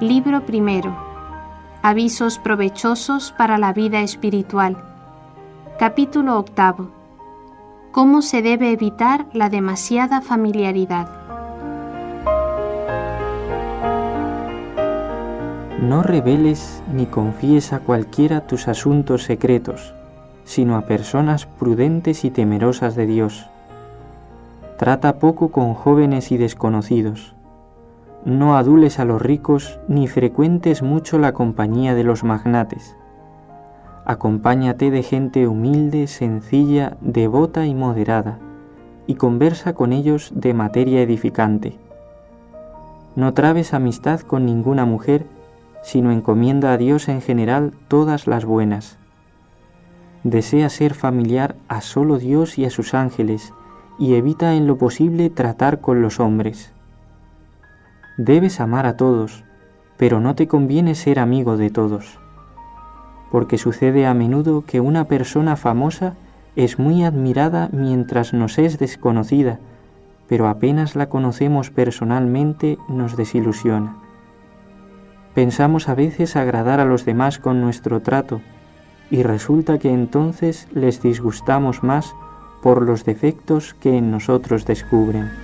Libro primero. Avisos provechosos para la vida espiritual. Capítulo octavo. Cómo se debe evitar la demasiada familiaridad. No reveles ni confíes a cualquiera tus asuntos secretos, sino a personas prudentes y temerosas de Dios. Trata poco con jóvenes y desconocidos no adules a los ricos ni frecuentes mucho la compañía de los magnates. Acompáñate de gente humilde, sencilla, devota y moderada, y conversa con ellos de materia edificante. No trabes amistad con ninguna mujer, sino encomienda a Dios en general todas las buenas. Desea ser familiar a solo Dios y a sus ángeles, y evita en lo posible tratar con los hombres Debes amar a todos, pero no te conviene ser amigo de todos, porque sucede a menudo que una persona famosa es muy admirada mientras nos es desconocida, pero apenas la conocemos personalmente nos desilusiona. Pensamos a veces agradar a los demás con nuestro trato y resulta que entonces les disgustamos más por los defectos que en nosotros descubren.